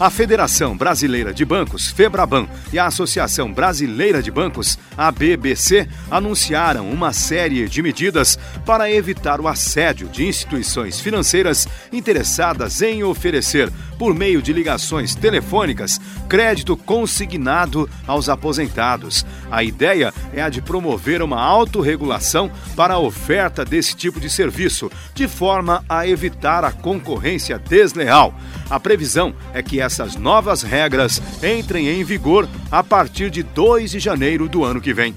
A Federação Brasileira de Bancos, FEBRABAN, e a Associação Brasileira de Bancos, a BBC, anunciaram uma série de medidas para evitar o assédio de instituições financeiras interessadas em oferecer, por meio de ligações telefônicas, crédito consignado aos aposentados. A ideia é a de promover uma autorregulação para a oferta desse tipo de serviço, de forma a evitar a concorrência desleal. A previsão é que essas novas regras entrem em vigor a partir de 2 de janeiro do ano que vem.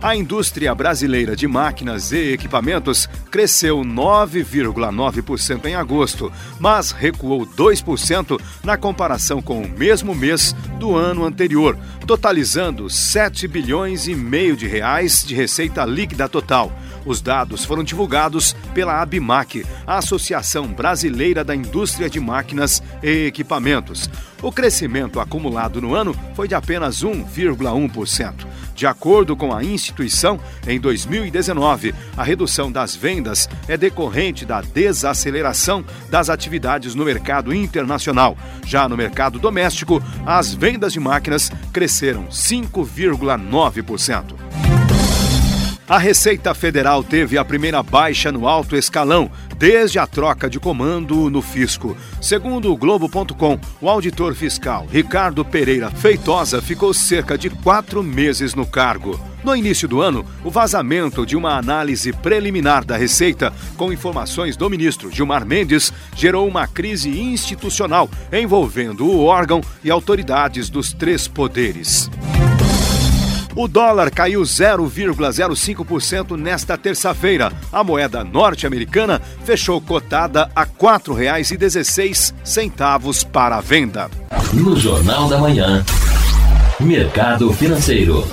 A indústria brasileira de máquinas e equipamentos cresceu 9,9% em agosto, mas recuou 2% na comparação com o mesmo mês do ano anterior, totalizando 7 bilhões e meio de reais de receita líquida total. Os dados foram divulgados pela ABMAC, a Associação Brasileira da Indústria de Máquinas e Equipamentos. O crescimento acumulado no ano foi de apenas 1,1%. De acordo com a instituição, em 2019, a redução das vendas é decorrente da desaceleração das atividades no mercado internacional. Já no mercado doméstico, as vendas de máquinas cresceram 5,9%. A Receita Federal teve a primeira baixa no alto escalão desde a troca de comando no fisco. Segundo o Globo.com, o auditor fiscal Ricardo Pereira Feitosa ficou cerca de quatro meses no cargo. No início do ano, o vazamento de uma análise preliminar da Receita, com informações do ministro Gilmar Mendes, gerou uma crise institucional envolvendo o órgão e autoridades dos três poderes. O dólar caiu 0,05% nesta terça-feira. A moeda norte-americana fechou cotada a R$ 4,16 para a venda. No Jornal da Manhã, Mercado Financeiro.